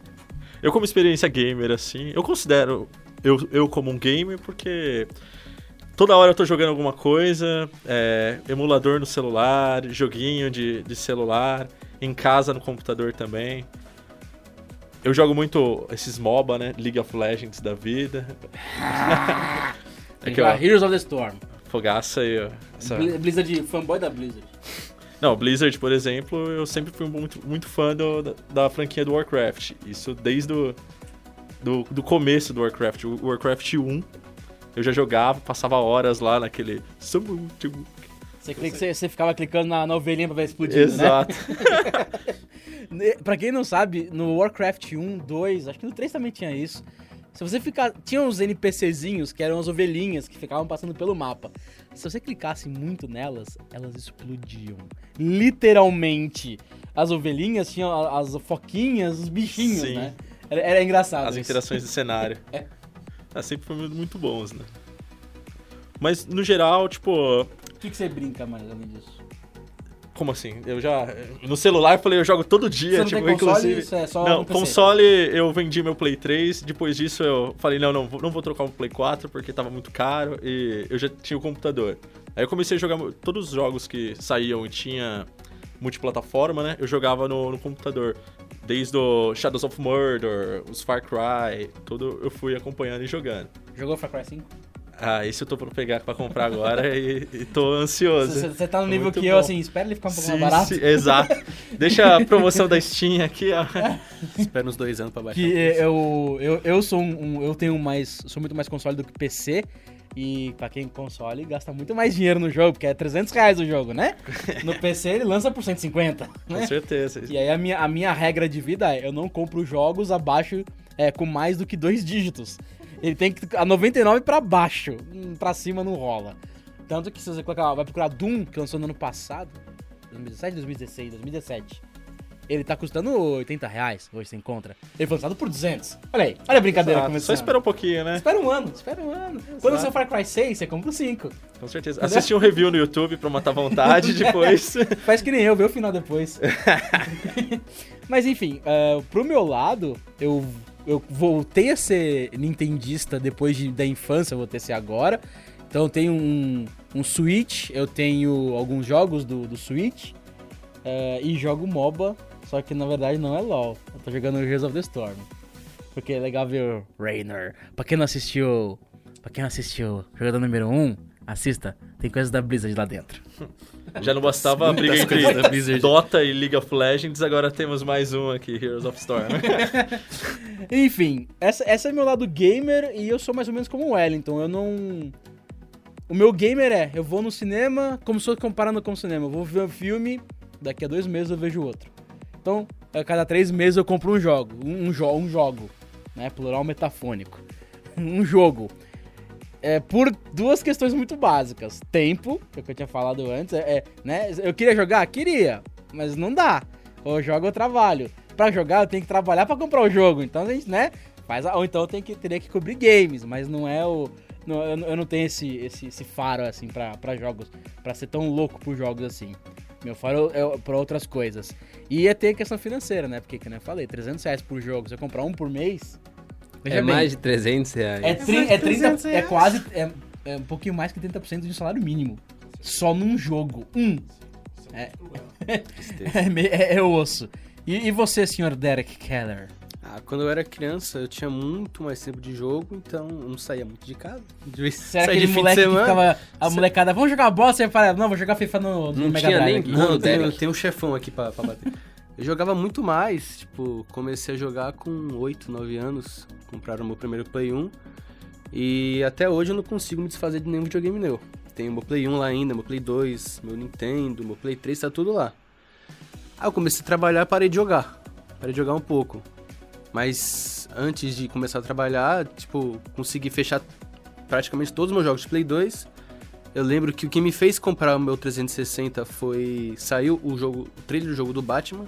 eu como experiência gamer, assim, eu considero eu, eu como um gamer porque toda hora eu tô jogando alguma coisa, é, emulador no celular, joguinho de, de celular, em casa no computador também. Eu jogo muito esses MOBA, né? League of Legends da vida. Aqui, ó, Heroes of the Storm. fogaça aí, ó. Essa- Bli- Blizzard, fanboy da Blizzard. Não, Blizzard, por exemplo, eu sempre fui muito, muito fã do- da, da franquia do Warcraft. Isso desde o do, do começo do Warcraft. O Warcraft 1, eu já jogava, passava horas lá naquele... Você, clica, você, você ficava clicando na, na ovelhinha pra ver explodindo, né? Exato. Ne- Pra quem não sabe, no Warcraft 1, 2, acho que no 3 também tinha isso. Se você ficar. Tinha uns NPCzinhos que eram as ovelhinhas que ficavam passando pelo mapa. Se você clicasse muito nelas, elas explodiam. Literalmente. As ovelhinhas tinham as foquinhas, os bichinhos, Sim. né? Era, era engraçado. As isso. interações do cenário. É. Ah, sempre foram muito bons, né? Mas, no geral, tipo... O que, que você brinca mais além disso? Como assim? Eu já... No celular, eu falei, eu jogo todo dia, Você tipo, console, inclusive... isso é só Não, console eu vendi meu Play 3, depois disso eu falei, não, não, vou- não vou trocar o Play 4 porque tava muito caro e eu já tinha o computador. Aí eu comecei a jogar todos os jogos que saíam e tinha multiplataforma, né? Eu jogava no, no computador. Desde o Shadows of Mordor, os Far Cry, tudo eu fui acompanhando e jogando. Jogou Far Cry 5? Ah, esse eu tô pra pegar pra comprar agora e, e tô ansioso. Você, tá no nível muito que eu, bom. assim, espera ele ficar um pouco Sim, mais barato. sim, exato. Deixa a promoção da Steam aqui, ó. Espera uns dois anos pra baixar. Que eu, eu, eu sou um, um- Eu tenho mais. Sou muito mais console do que PC. E pra quem console, gasta muito mais dinheiro no jogo, porque é 300 reais o jogo, né? No PC ele lança por 150, Com né? certeza. E aí a minha, a minha regra de vida é, eu não compro jogos abaixo, é, com mais do que dois dígitos. Ele tem que, a 99 pra baixo, hum, pra cima não rola. Tanto que se você colocar, vai procurar Doom, que lançou no ano passado, 2017, 2016, 2017. Ele tá custando 80 reais, hoje você encontra. Ele foi lançado por 200. Olha aí, olha a brincadeira Exato. começando. Só espera um pouquinho, né? Espera um ano, espera um ano. Quando você Far Cry 6, você compra o 5. Com certeza. Assisti um review no YouTube pra matar vontade depois. Faz que nem eu, vê o final depois. Mas enfim, ah, pro meu lado, eu, eu voltei a ser nintendista depois de- da infância, voltei a ser agora. Então eu tenho um, um Switch, eu tenho alguns jogos do, do Switch ah, e jogo MOBA, só que na verdade não é LOL. Eu tô jogando Heroes of the Storm. Porque é legal ver o Rainer. Pra quem não assistiu. Pra quem não assistiu jogador número 1, assista. Tem coisas da Blizzard lá dentro. Já não bastava a briga entre coisas da Blizzard. Dota e League of Legends, agora temos mais um aqui, Heroes of Storm. Enfim, essa, essa é meu lado gamer e eu sou mais ou menos como o Wellington. Eu não. O meu gamer é, eu vou no cinema, como se fosse comparando com o cinema. Eu vou ver um filme, daqui a dois meses eu vejo outro. Então, a cada três meses eu compro um jogo. Um, jo um jogo. Né? Plural metafônico. um jogo. É, por duas questões muito básicas. Tempo, que é que eu tinha falado antes. É, é, né? Eu queria jogar? Queria. Mas não dá. Ou jogo ou trabalho. Pra jogar, eu tenho que trabalhar pra comprar o jogo. Então a gente, né? Faz a- ou então eu tenho que, teria que cobrir games, mas não é o. não- eu, eu não tenho esse, esse, esse faro, assim, pra jogos. Pra ser tão louco por jogos assim. Meu faro é pra outras coisas. E ia ter a questão financeira, né? Porque, como eu falei, 300 reais por jogo. Eu comprar um por mês. É bem, mais de 300 reais. é, tri, é, 30, é quase. É, é um pouquinho mais que 30% de um salário mínimo. Só num jogo. Um. É, é, é- é osso. E, e você, senhor Derek Keller? Ah, quando eu era criança, eu tinha muito mais tempo de jogo, então eu não saía muito de casa. De era saía aquele de fim de moleque que ficava. A molecada, vamos jogar bola? Você fala, não, vou jogar FIFA no, no Não Mega tinha Drive nem-. Não, eu tenho um chefão aqui pra, pra bater. Eu jogava muito mais, tipo, comecei a jogar com 8, 9 anos. Compraram meu primeiro Play 1. E até hoje eu não consigo me desfazer de nenhum videogame meu. Tenho meu Play 1 lá ainda, meu Play 2, meu Nintendo, meu Play 3, tá tudo lá. Aí eu comecei a trabalhar e parei de jogar. Parei de jogar um pouco. Mas antes de começar a trabalhar, tipo, consegui fechar praticamente todos os meus jogos de Play 2. Eu lembro que o que me fez comprar o meu 360 foi. Saiu o jogo, o trailer do jogo do Batman.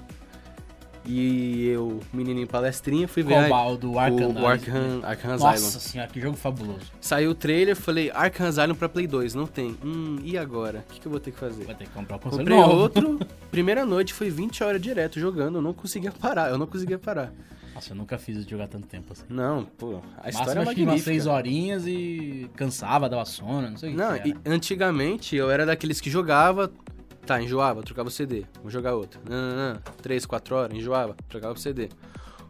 E eu, menininho palestrinha, fui ver. Qual o do Arkham? o, o Arkham, Arkham Asylum. Nossa senhora, que jogo fabuloso. Saiu o trailer, falei, Arkham Asylum pra Play 2, não tem. Hum, e agora? O que, que eu vou ter que fazer? Vai ter que comprar o console Comprei novo. outro, primeira noite foi 20 horas direto jogando, eu não conseguia parar, eu não conseguia parar. Nossa, eu nunca fiz isso de jogar tanto tempo assim. Não, pô, a história Máximo, é acho que umas seis horinhas e cansava, dava sono, não sei o que Não, e antigamente eu era daqueles que jogava, tá, enjoava, trocava o CD, vou jogar outro. Não, não, não. Três, quatro horas, enjoava, trocava o CD.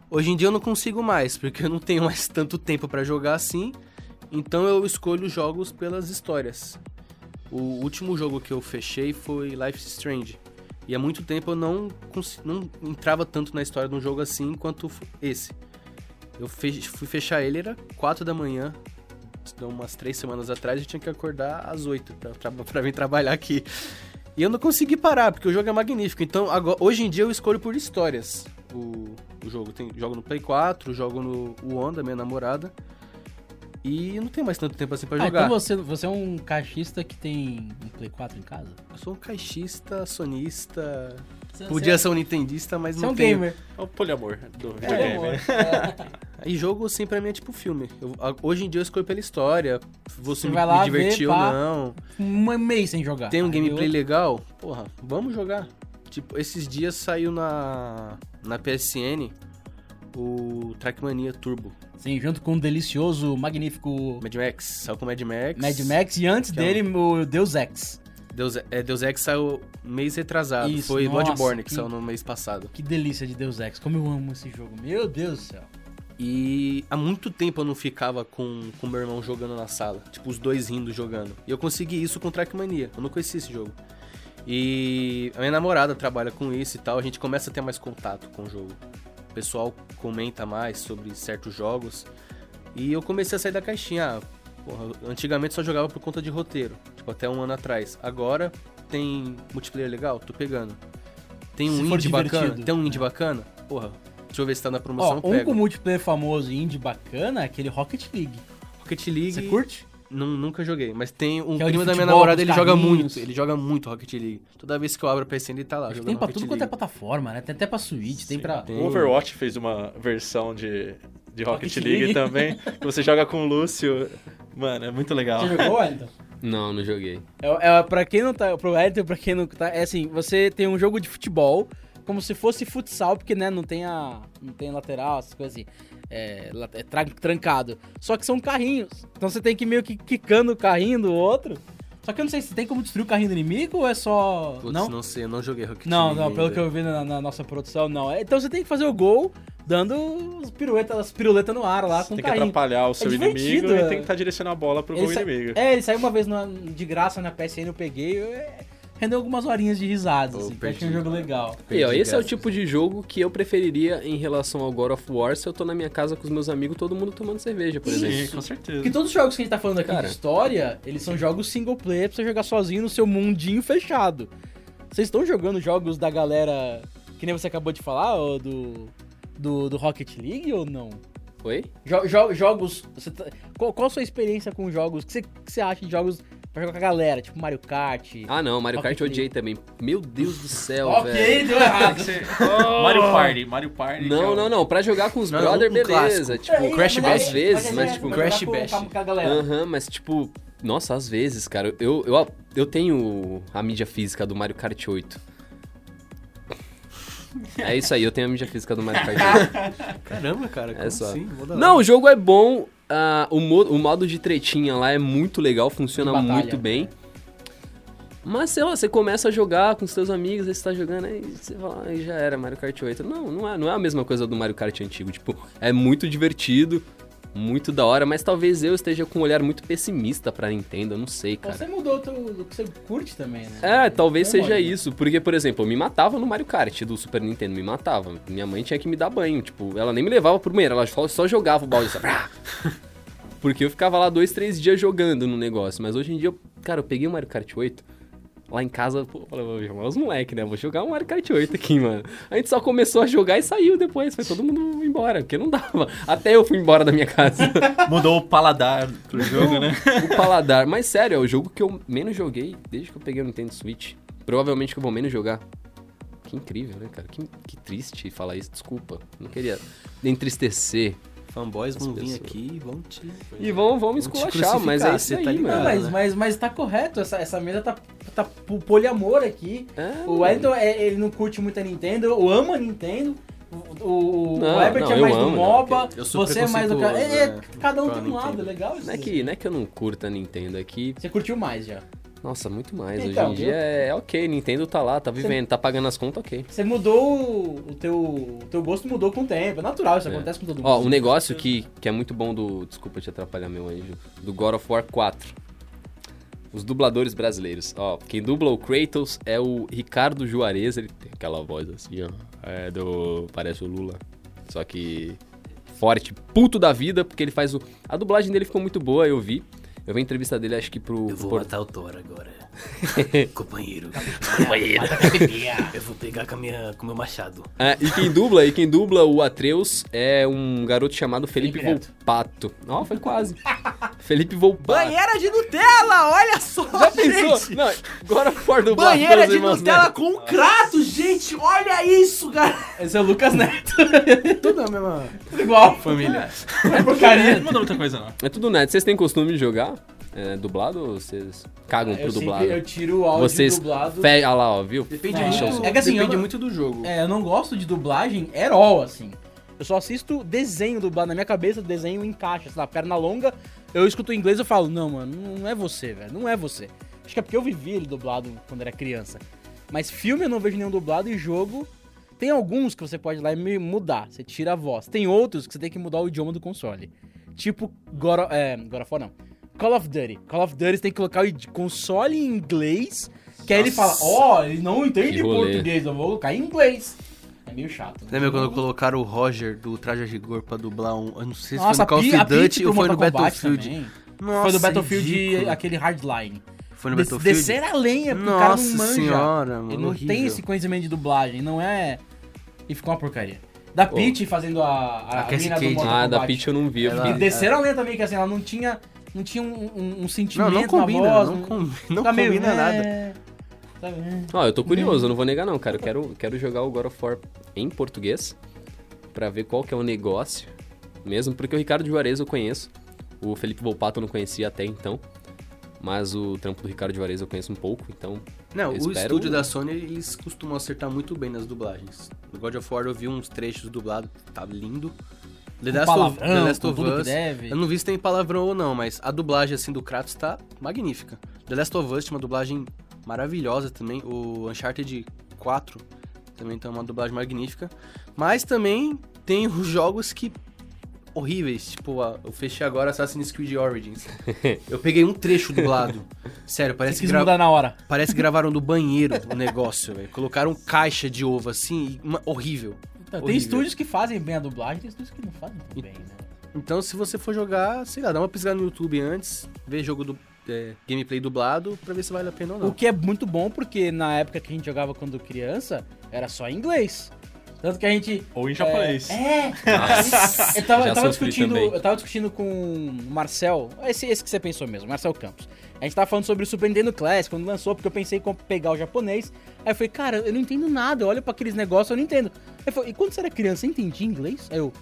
Hoje em dia eu não consigo mais, porque eu não tenho mais tanto tempo pra jogar assim, então eu escolho jogos pelas histórias. O último jogo que eu fechei foi Life Strange. E há muito tempo eu não, não entrava tanto na história de um jogo assim quanto esse. Eu fui fechar ele, era 4 da manhã, então, umas três semanas atrás eu tinha que acordar às 8 pra, tra- pra vir trabalhar aqui. E eu não consegui parar, porque o jogo é magnífico. Então, agora, hoje em dia eu escolho por histórias o, o jogo. Tem, jogo no Play 4, jogo no o One da minha namorada. E não tem mais tanto tempo assim pra Ah, jogar. então você, você é um caixista que tem um Play 4 em casa? Eu sou um caixista, sonista. Você- Podia você, ser um nintendista, mas Você é não um tenho. gamer. É o poliamor do É, videogame. amor. né? E jogo assim pra mim é tipo filme. Eu- hoje em dia eu escolho pela história. Você Você me, me divertir ver, ou não. Um mês sem jogar. Tem um Aí gameplay eu- legal? Porra, vamos jogar. Tipo, esses dias saiu na, na PSN o Trackmania Turbo. Sim, junto com o delicioso, magnífico Mad Max. Saiu com Mad Max. Mad Max e antes Que é um- dele o Deus Ex. Deus, é, Deus Ex saiu mês retrasado. Isso, Foi nossa, Bloodborne que que- saiu no mês passado. Que delícia de Deus Ex. Como eu amo esse jogo. Meu Deus do céu. E há muito tempo eu não ficava com com meu irmão jogando na sala. Tipo, os dois rindo jogando. E eu consegui isso com Trackmania. Eu não conhecia esse jogo. E a minha namorada trabalha com isso e tal. A gente começa a ter mais contato com o jogo. O pessoal comenta mais sobre certos jogos. E eu comecei a sair da caixinha. Ah, Porra, antigamente só jogava por conta de roteiro, tipo, até um ano atrás. Agora tem multiplayer legal, tô pegando. Tem um indie bacana, tem um indie bacana? Porra, deixa eu ver se tá na promoção, Ó, um com multiplayer famoso e indie bacana é aquele Rocket League. Rocket League, Você curte? Nu- nunca joguei, mas tem um Que é o de primo da minha futebol, namorada, ele joga carrinhos. muito, ele joga muito Rocket League. Toda vez que eu abro a PSN ele tá lá Acho que jogando tem pra Rocket tudo quanto é League. plataforma, né? Tem até pra Switch, tem pra... tem. O Overwatch fez uma versão de, de Rocket, Rocket League, League. também. que você joga com o Lúcio. Mano, é muito legal. Você jogou, Wellington? Não, não joguei. É, é, pra quem não tá, pro Wellington, pra quem não tá, é assim, você tem um jogo de futebol, como se fosse futsal, porque, né, não tem a, não tem lateral, essas coisas assim, é, la- é tra- trancado. Só que são carrinhos, então você tem que ir meio que quicando o carrinho do outro. Só que eu não sei se tem como destruir o carrinho do inimigo ou é só... Putz, não? não? sei, eu não joguei Rocket Não, League não, pelo ainda. que eu vi na, na nossa produção, não. É, Então você tem que fazer o gol dando as piruetas, as piruletas no ar lá com Você o tem que carrinho. atrapalhar o seu divertido, inimigo é. e tentar direcionar a bola pro Ele gol sa- inimigo. É, ele saiu uma vez na- de graça na PSN, eu peguei. eu- é, rendeu algumas horinhas de risadas, assim, que eu achei um perdi. jogo legal. E ó, Perdi esse é o tipo de jogo que eu preferiria em relação ao God of War se eu tô na minha casa com os meus amigos, todo mundo tomando cerveja, por Sim, exemplo. com certeza. Porque todos os jogos que a gente tá falando aqui Cara. de história, eles são jogos single player pra você jogar sozinho no seu mundinho fechado. Vocês estão jogando jogos da galera que nem você acabou de falar, ou do, do, do Rocket League ou não? Oi? Jo- jo- jogos. você tá- qual, qual a sua experiência com jogos? O que você, que você acha de jogos pra jogar com a galera? Tipo Mario Kart? Ah, não, Mario Kart eu odiei também. Meu Deus do céu, ok, velho. deu errado. Mario Party, Mario Party. Não, é não, não. Pra jogar com os Não, brother, um beleza. clássico. Tipo, Crash mas Bash. às vezes, é- mas é tipo. Crash Bash. Aham, mas tipo. Nossa, às vezes, cara. Eu, eu, eu tenho a mídia física do Mario Kart 8. É isso aí, eu tenho a mídia física do Mario Kart 8. Caramba, cara, como É só. assim? Não, o jogo é bom. Ah, o, mo- o modo de tretinha lá é muito legal, funciona muito bem. Mas sei lá, você começa a jogar com seus amigos, aí você tá jogando, aí você fala, aí já era Mario Kart 8. Não, não é, não é a mesma coisa do Mario Kart antigo. Tipo, é muito divertido, muito da hora, mas talvez eu esteja com um olhar muito pessimista pra Nintendo, eu não sei, cara. Você mudou o que você curte também, né? É, talvez Como seja é? isso. Porque, por exemplo, eu me matava no Mario Kart do Super Nintendo, me matava. Minha mãe tinha que me dar banho. Tipo, ela nem me levava pro banheiro, ela só, só jogava o balde. Só... Porque eu ficava lá dois, três dias jogando no negócio. Mas hoje em dia, eu, cara, eu peguei o Mario Kart 8. Lá em casa, pô, eu falei, vou chamar os moleques, né? Vou jogar o Mario Kart 8 aqui, mano. A gente só começou a jogar e saiu depois. Foi todo mundo embora, porque não dava. Até eu fui embora da minha casa. Mudou o paladar pro jogo, né? o paladar. Mas sério, é o jogo que eu menos joguei desde que eu peguei o Nintendo Switch. Provavelmente que eu vou menos jogar. Que incrível, né, cara? Que, que triste falar isso. Desculpa. Não queria entristecer. Fanboys vão vir aqui e vão te... E vão, vão me esculachar, mas é isso você aí, tá ligado, Não, mas, mas, mas tá correto, essa, essa mesa tá, tá po- poliamor aqui. É, O Wellington, é- ele não curte muito a Nintendo, eu amo a Nintendo. O, o, Não, o Herbert não, é mais do amo, não, MOBA, eu sou você é mais do... cara. É, é, cada um tem um lado, é legal isso. não é, que, não é que eu não curto a Nintendo, é que... Você curtiu mais já. Nossa, muito mais. Então, Hoje em dia é ok, Nintendo tá lá, tá vivendo, tá pagando as contas, ok. Você mudou o o teu, o teu gosto mudou com o tempo. É natural, isso É. acontece com todo mundo. Ó, um negócio que, que é muito bom do. Desculpa te atrapalhar, meu anjo. Do God of War 4. Os dubladores brasileiros. Ó, quem dubla o Kratos é o Ricardo Juarez. Ele tem aquela voz assim, ó. É do. Parece o Lula. Só que. Forte, puto da vida, porque ele faz o. A dublagem dele ficou muito boa, eu vi. Eu vi a entrevista dele, acho que pro. Eu vou por- matar o Thor agora. Companheiro. Eu vou pegar com, a minha, com o meu machado. É, e quem dubla, e quem dubla o Atreus é um garoto chamado Felipe. Volpato. Ó, foi quase. Felipe Volpato. de Nutella, olha só, Já pensou? Não, agora for do Banheira de irmãos Nutella Neto. com Kratos, gente, olha isso, cara. Esse é o Lucas Neto. Tudo a mesma Igual. família. É porcaria. Não mudou muita coisa, não. É tudo neto. Vocês têm costume de jogar é, dublado ou vocês cagam Eu pro sempre dublado? eu tiro o áudio Vocês. dublado. Fe... Ah lá, ó, viu? Depende, É, muito, é que assim, depende eu- muito do jogo. É, eu não gosto de dublagem herói, assim. Eu só assisto desenho dublado. Na minha cabeça, desenho encaixa. Sei lá, perna longa, eu escuto em inglês e falo, não, mano, não é você, velho. Não é você. Acho que é porque eu vivi ele dublado quando era criança. Mas filme eu não vejo nenhum dublado e jogo. Tem alguns que você pode ir lá e me mudar. Você tira a voz. Tem outros que você tem que mudar o idioma do console. Tipo, God of, é, God of War não. Call of Duty. Call of Duty você tem que colocar o console em inglês. Que aí ele fala, ó, ele não entende português, eu vou colocar em inglês. É meio chato. né? Lembra quando colocaram o Roger do Traje a Rigor pra dublar um. Eu não sei se Nossa, foi no Call a of a Duty pro ou foi no Battlefield. também. Nossa, Foi do Battlefield ridículo. aquele Hardline. Foi no Battlefield? Descer a lenha, porque o cara Nossa não manja. senhora, mano. Ele não horrível. tem esse conhecimento de dublagem, não é... E ficou uma porcaria. Da Peach fazendo a, a, A mina do. Mortal Ah, da Kombat. Peach eu não vi. Ela- E desceram a lenha também, que assim, ela não tinha, não tinha um, um- um sentimento Não, não combina, na voz. não, com- não tá meio, combina nada. é, sabe, é. Ó, eu tô curioso, eu não vou negar não, cara. Eu quero, quero jogar o God of War em português pra ver qual que é o negócio. Mesmo porque o Ricardo Juarez eu conheço. O Felipe Volpato eu não conhecia até então. Mas o trampo do Ricardo Juarez eu conheço um pouco, então... Não, o estúdio da Sony, eles costumam acertar muito bem nas dublagens. No God of War eu vi uns trechos dublados, tá lindo. The Last of, palavrão, The Last of Us, eu não vi se tem palavrão ou não, mas a dublagem assim do Kratos tá magnífica. The Last of Us tinha uma dublagem maravilhosa também, o Uncharted 4 também tem uma dublagem magnífica, mas também tem os jogos que horríveis, tipo, a- eu fechei agora Assassin's Creed Origins. Eu peguei um trecho dublado. Sério, parece que gra- na hora. Parece que gravaram no banheiro o negócio, velho. Colocaram caixa de ovo assim, uma- horrível. Então, tem estúdios que fazem bem a dublagem, tem estúdios que não fazem tão bem, né? Então, se você for jogar, sei lá, dá uma piscada no YouTube antes, vê jogo do é, gameplay dublado pra ver se vale a pena ou não. O que é muito bom, porque na época que a gente jogava quando criança, era só em inglês. Tanto que a gente. Ou em japonês. É! Nossa, Eu tava, eu tava discutindo, também. eu tava discutindo com o Marcel, esse, esse que você pensou mesmo, Marcel Campos. A gente tava falando sobre o Super Nintendo Classic quando lançou, porque eu pensei em pegar o japonês. Aí eu falei, cara, eu não entendo nada, eu olho pra aqueles negócios, eu não entendo. Aí eu falei, e quando você era criança, você entendia inglês? Aí eu,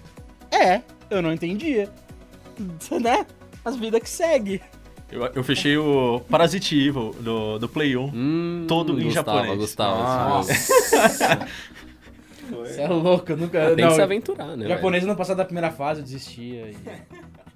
é, eu não entendia. né? As vidas que segue. Eu, eu fechei o Parasite Evil do, do Play 1. Hum, Todo em gostava, japonês. Gostava, desse jogo. Você é louco, eu nunca. Tem que não, se aventurar, né? japonês não passar da primeira fase, eu desistia. E...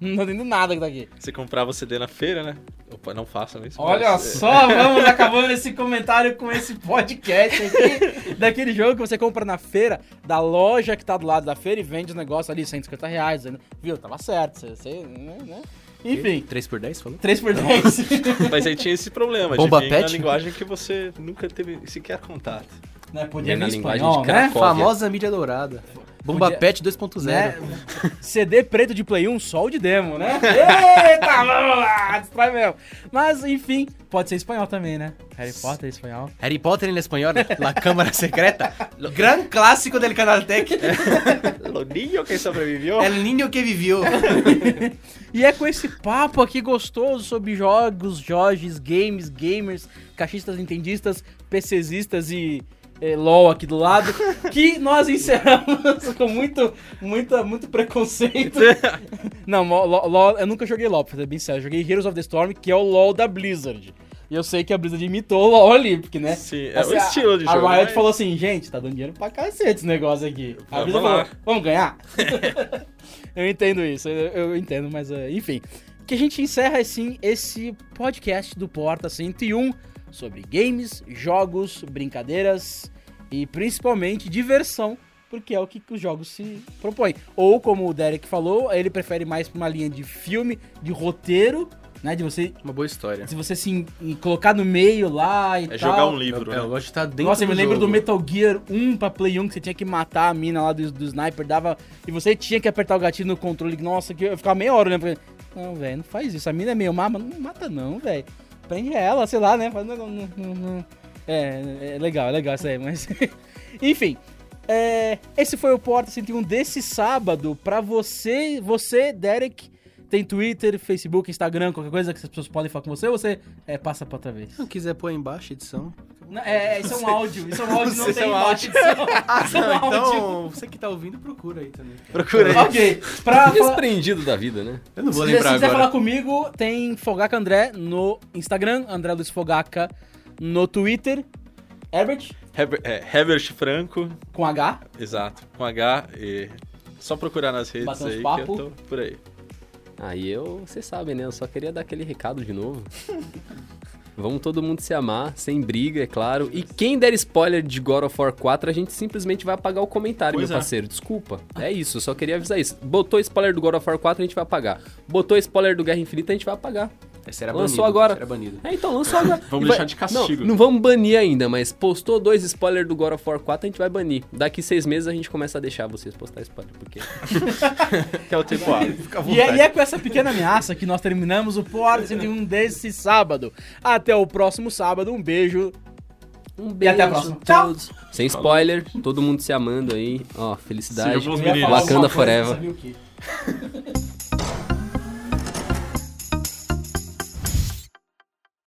não entendo nada que tá aqui. Você comprava CD na feira, né? Opa, não façam isso. Olha mas, só, vamos acabando esse comentário com esse podcast aqui. daquele jogo que você compra na feira, da loja que tá do lado da feira e vende os negócios ali, 150 reais. né? Viu? Tava certo. Você, você, né, né? Enfim, 3 por 10 falou? 3 por 10. é, Mas aí tinha esse problema Bomba de vir na pet? linguagem que você nunca teve sequer contato. Né? Podia É vir em linguagem espanhol, de né? Famosa mídia dourada. Bomba Podia- Pet 2.0. né? CD preto de Play 1, sol de demo, né? Eita, vamos lá, destrói mesmo. Mas, enfim, pode ser espanhol também, né? Harry Potter é espanhol. Harry Potter em espanhol, La Câmara Secreta. Gran clássico del Canaltech. O niño que sobreviveu. El niño que viveu. E é com esse papo aqui gostoso sobre jogos, Jorges, games, gamers, caixistas nintendistas, PCzistas e eh, LOL aqui do lado, que nós encerramos com muito, muita, muito preconceito. Não, LOL, LOL- eu nunca joguei LOL, pra ser bem sério. Eu joguei Heroes of the Storm, que é o LOL da Blizzard. E eu sei que a Blizzard imitou o LOL ali, porque, né? Sim, é o Assim, a- estilo de a, jogo. Riot mas- falou assim, gente, tá dando dinheiro pra cacete esse negócio aqui. A Vamos Blizzard falou, vamos ganhar? eu entendo isso, eu, eu entendo, mas eh, enfim. Que a gente encerra, assim, esse podcast do Porta 101 sobre games, jogos, brincadeiras e principalmente diversão, porque é o que, que os jogos se propõem. Ou, como o Derek falou, ele prefere mais pra uma linha de filme, de roteiro, né? De você, Uma boa história. se você se colocar no meio lá e É tal. jogar um Eu, livro, eu né? gosto de estar dentro Nossa, eu me lembro jogo. do Metal Gear 1 pra Play 1, que você tinha que matar a mina lá do, do sniper, dava. E você tinha que apertar o gatilho no controle. Nossa, que eu ficava meia hora olhando pra ele. Não, velho, não faz isso. A mina é meio má, mas não mata não, velho. Prende ela, sei lá, né? Faz-. É, é legal, é legal isso aí, mas. Enfim. é, esse foi o Porta 101 desse sábado. Pra você, você, Derek, tem Twitter, Facebook, Instagram, qualquer coisa que as pessoas podem falar com você, ou você é, passa pra outra vez? Se não quiser pôr aí embaixo, edição. Não, é, isso é um áudio. Isso é um áudio, não Isso tem é imagem. Ah, Isso é um áudio. então, você que tá ouvindo, procura aí também. Procura aí. Ok. Pra Desprendido da vida, né? Eu não vou se, lembrar se quiser agora. falar comigo, tem Fogaca André no Instagram, André Luiz Fogaca no Twitter. Herbert, Heber- é, Herbert Franco, com H. exato, com H. E só procurar nas redes Bater uns aí papo. que eu tô por aí. Aí eu, vocês sabem, né? Eu só queria dar aquele recado de novo. Vamos todo mundo se amar, sem briga, é claro. E quem der spoiler de God of War 4, a gente simplesmente vai apagar o comentário, Pois meu é. parceiro. Desculpa. É isso, eu só queria avisar isso. Botou spoiler do God of War 4, a gente vai apagar. Botou spoiler do Guerra Infinita, a gente vai apagar. Esse era Lançou banido, agora. era banido. É, então lançou agora. Vamos E deixar de castigo. Não, não vamos banir ainda, mas postou dois spoilers do God of War 4, a gente vai banir. Daqui seis meses a gente começa a deixar vocês postar spoiler, porque... Que é o A. À E é, e é com essa pequena ameaça que nós terminamos o Porta 101 desse sábado. Até o próximo sábado, um beijo. Um E beijo até a próxima. Tchau. todos. Sem spoiler, todo mundo se amando aí. Ó, felicidade. Wakanda forever. sabia o quê?